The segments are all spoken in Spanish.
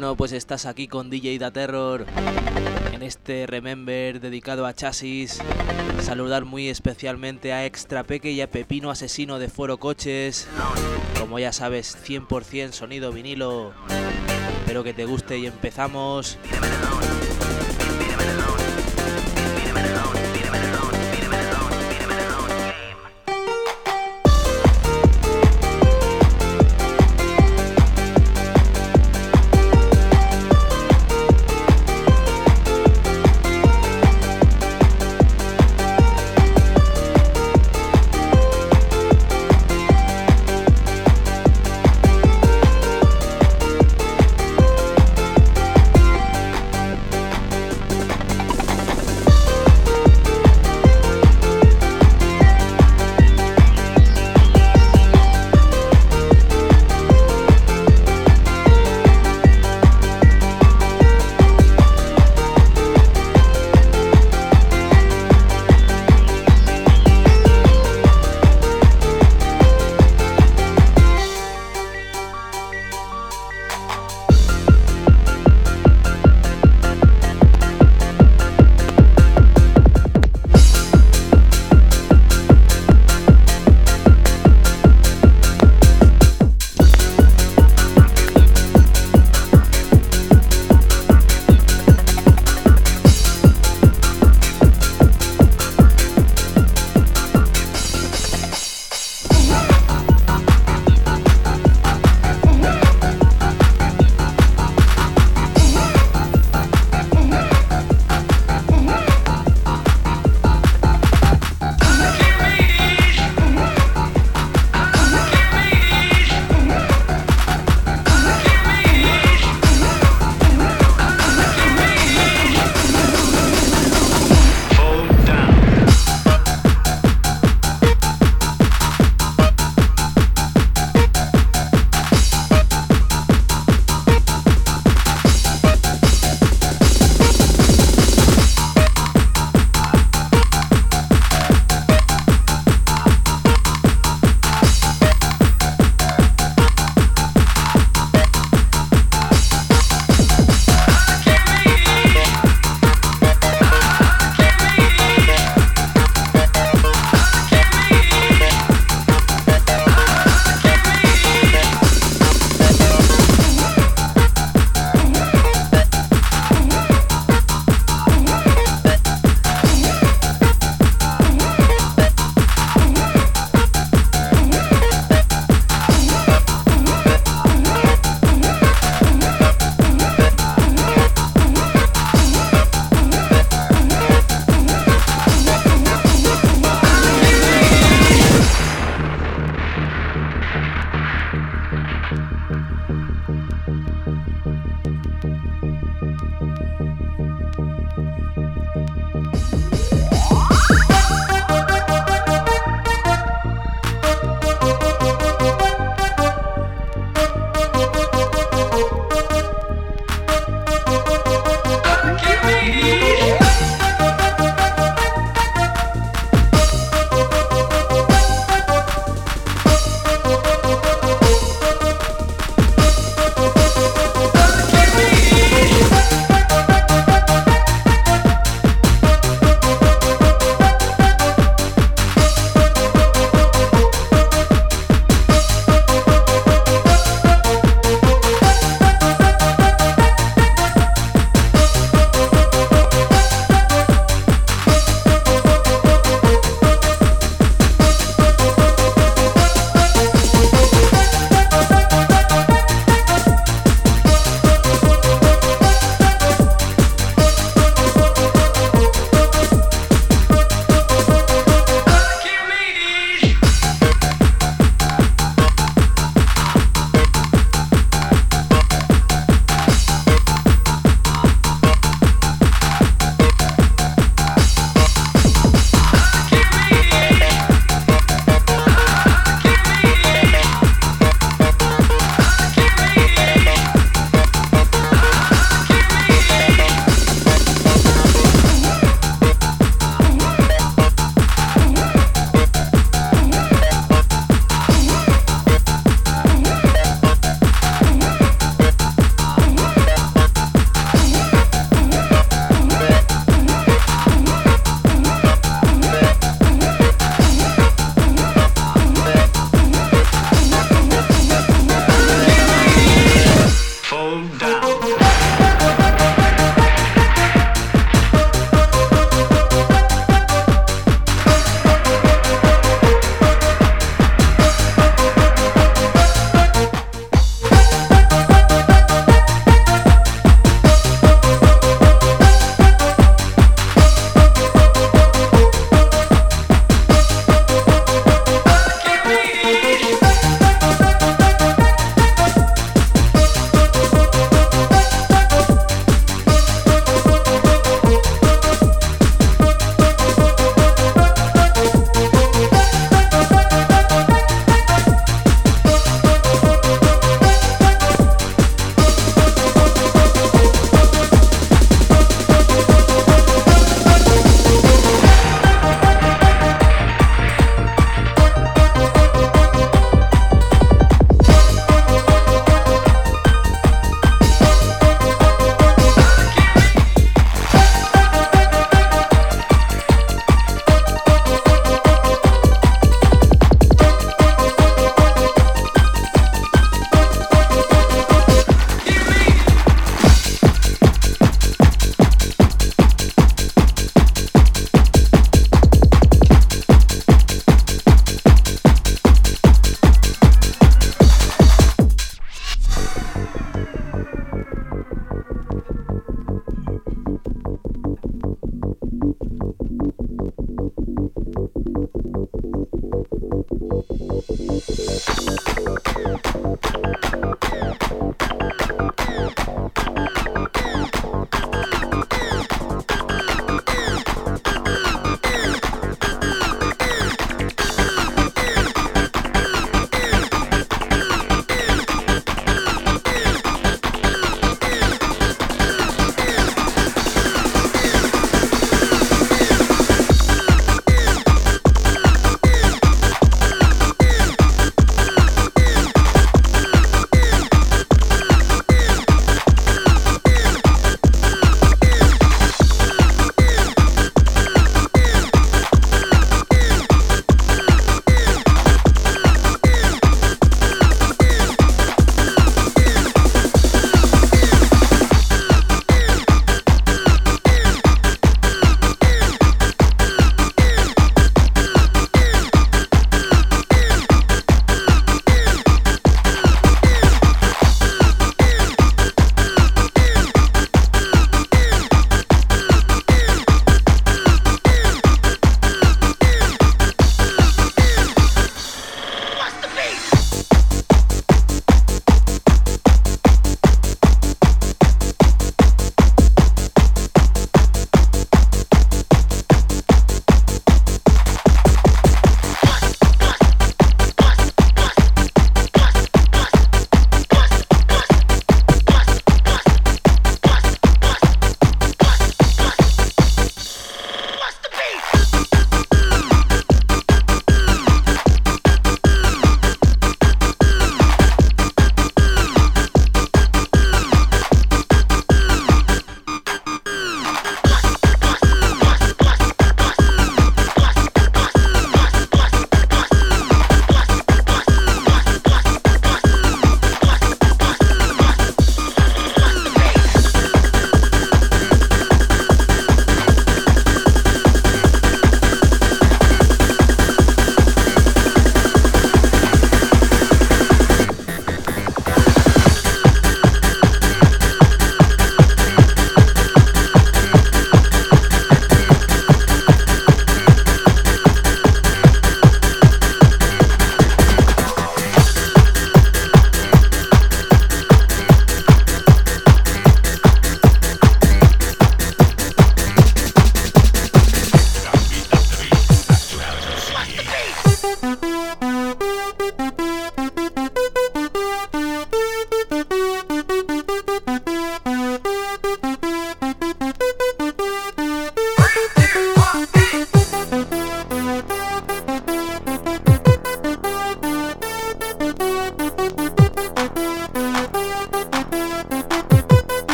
Bueno, pues estás aquí con DJ Da Terror en este Remember dedicado a chasis. Saludar muy especialmente a Extra Peque y a Pepino Asesino de Foro Coches. Como ya sabes, 100% sonido vinilo. Espero que te guste y empezamos.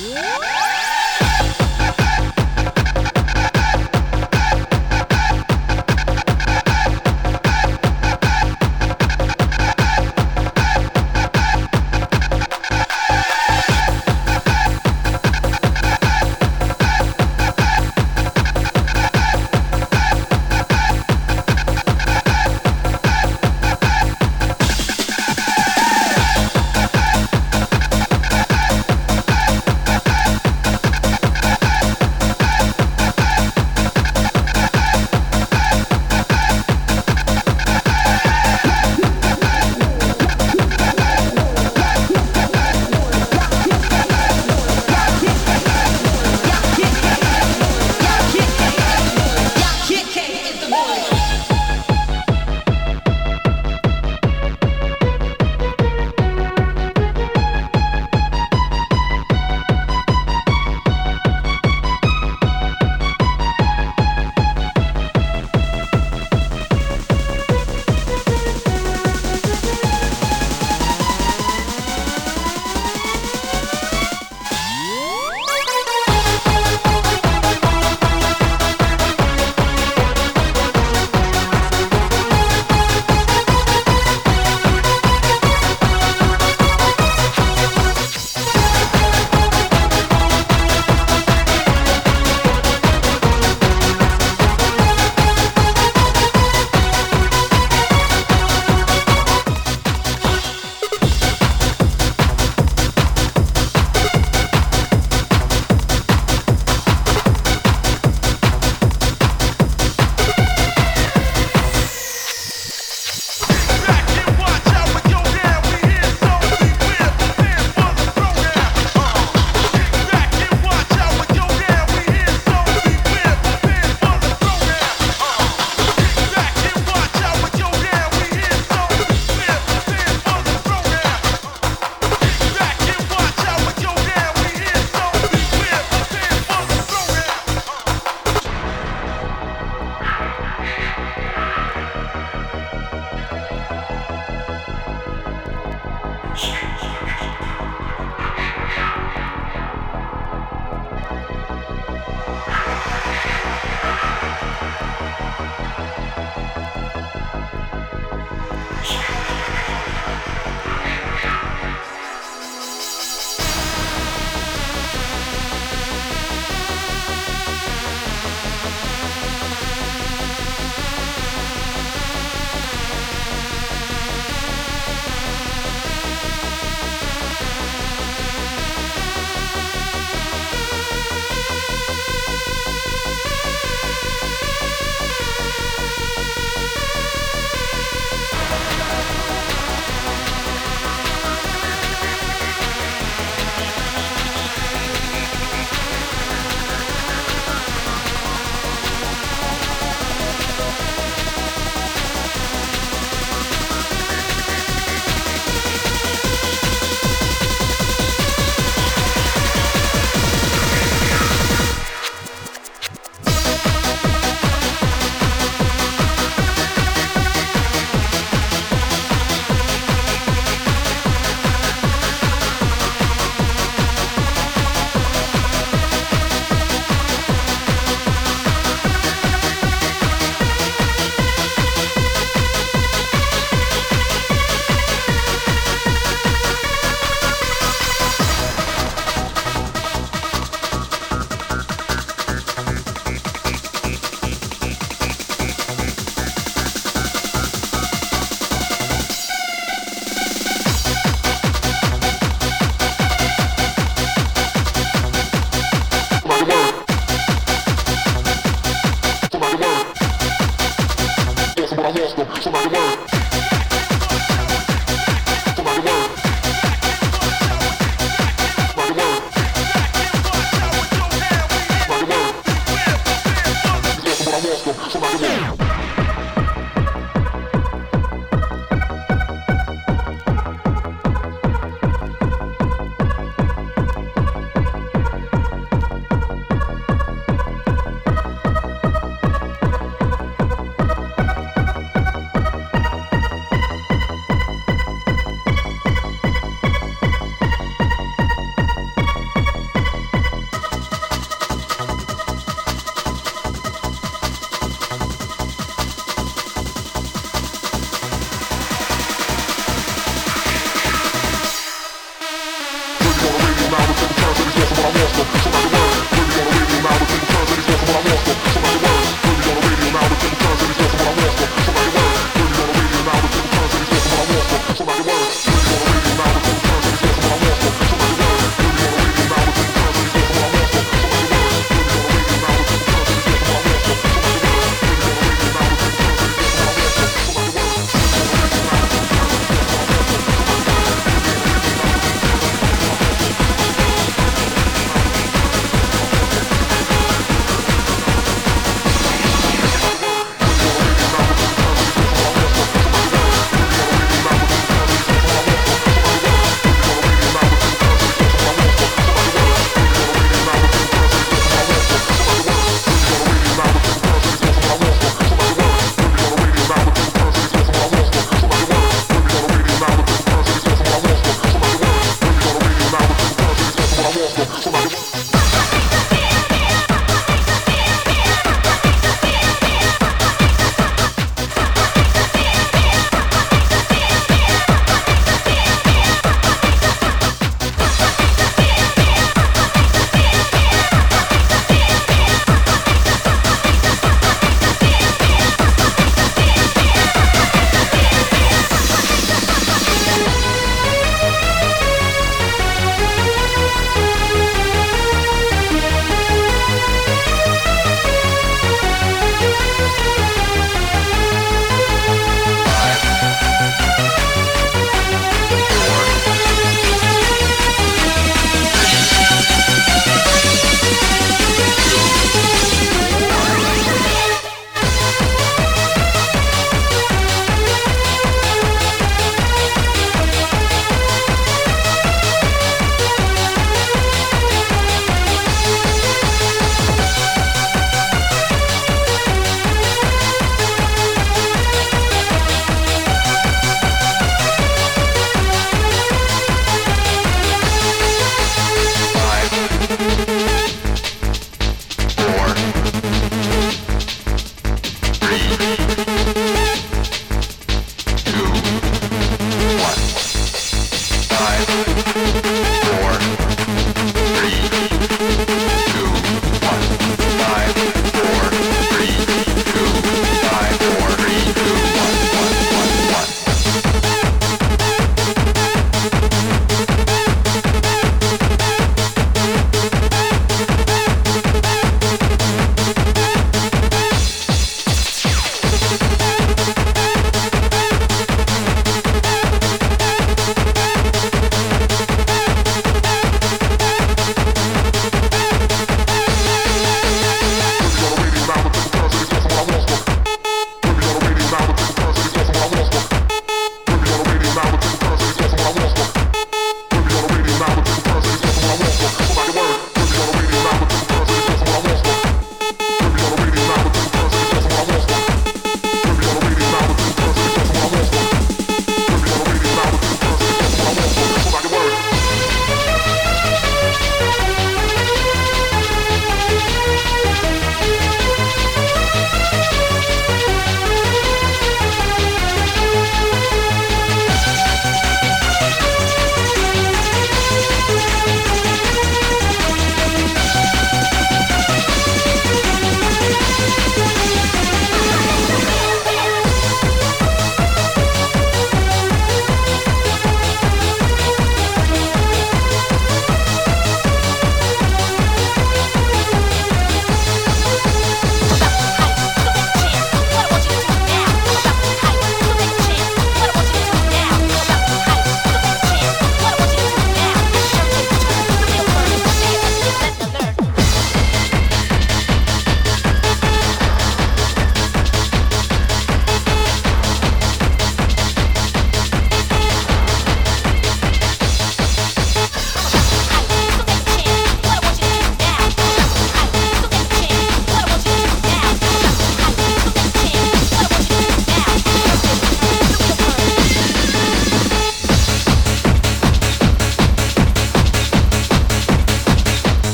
Música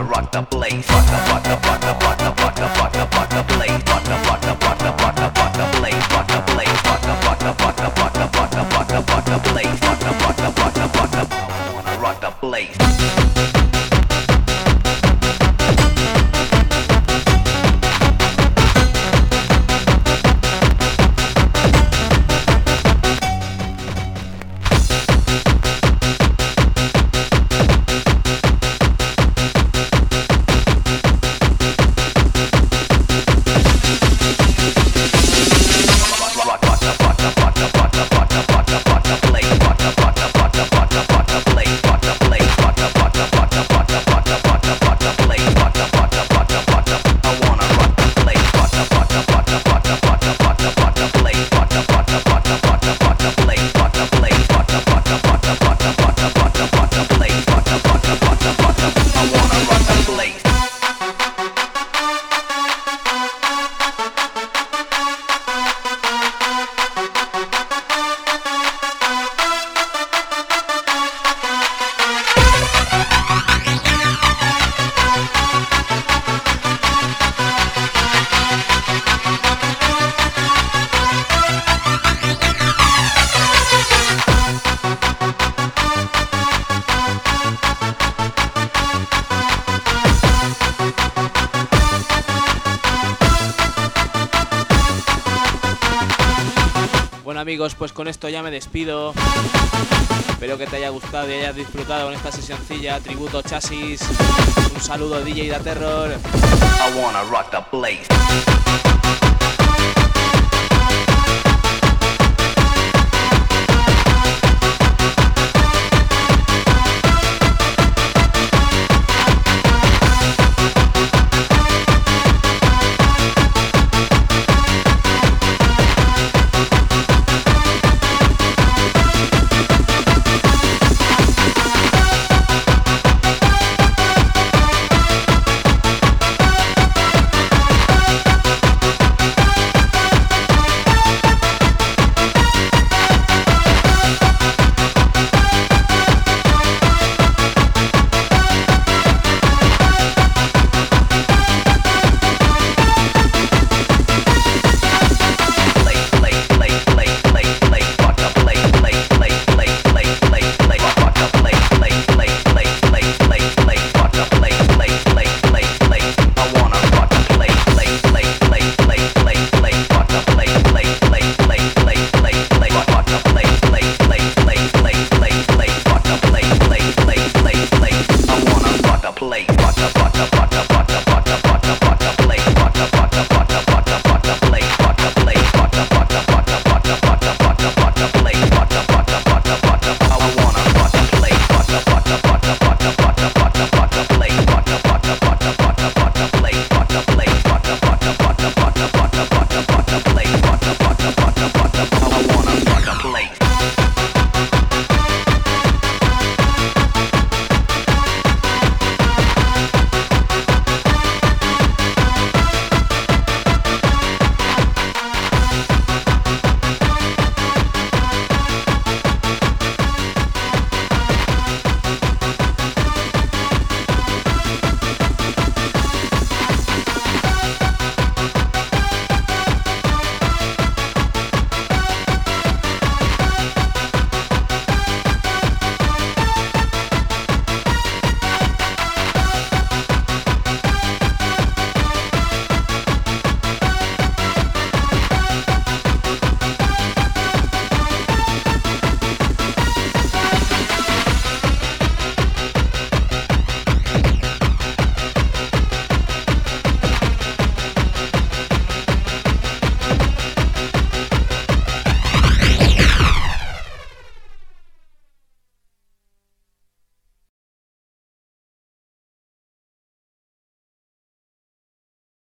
I rock the boat. Pues con esto ya me despido. Espero que te haya gustado y hayas disfrutado con esta sesioncilla tributo chasis. Un saludo DJ da Terror.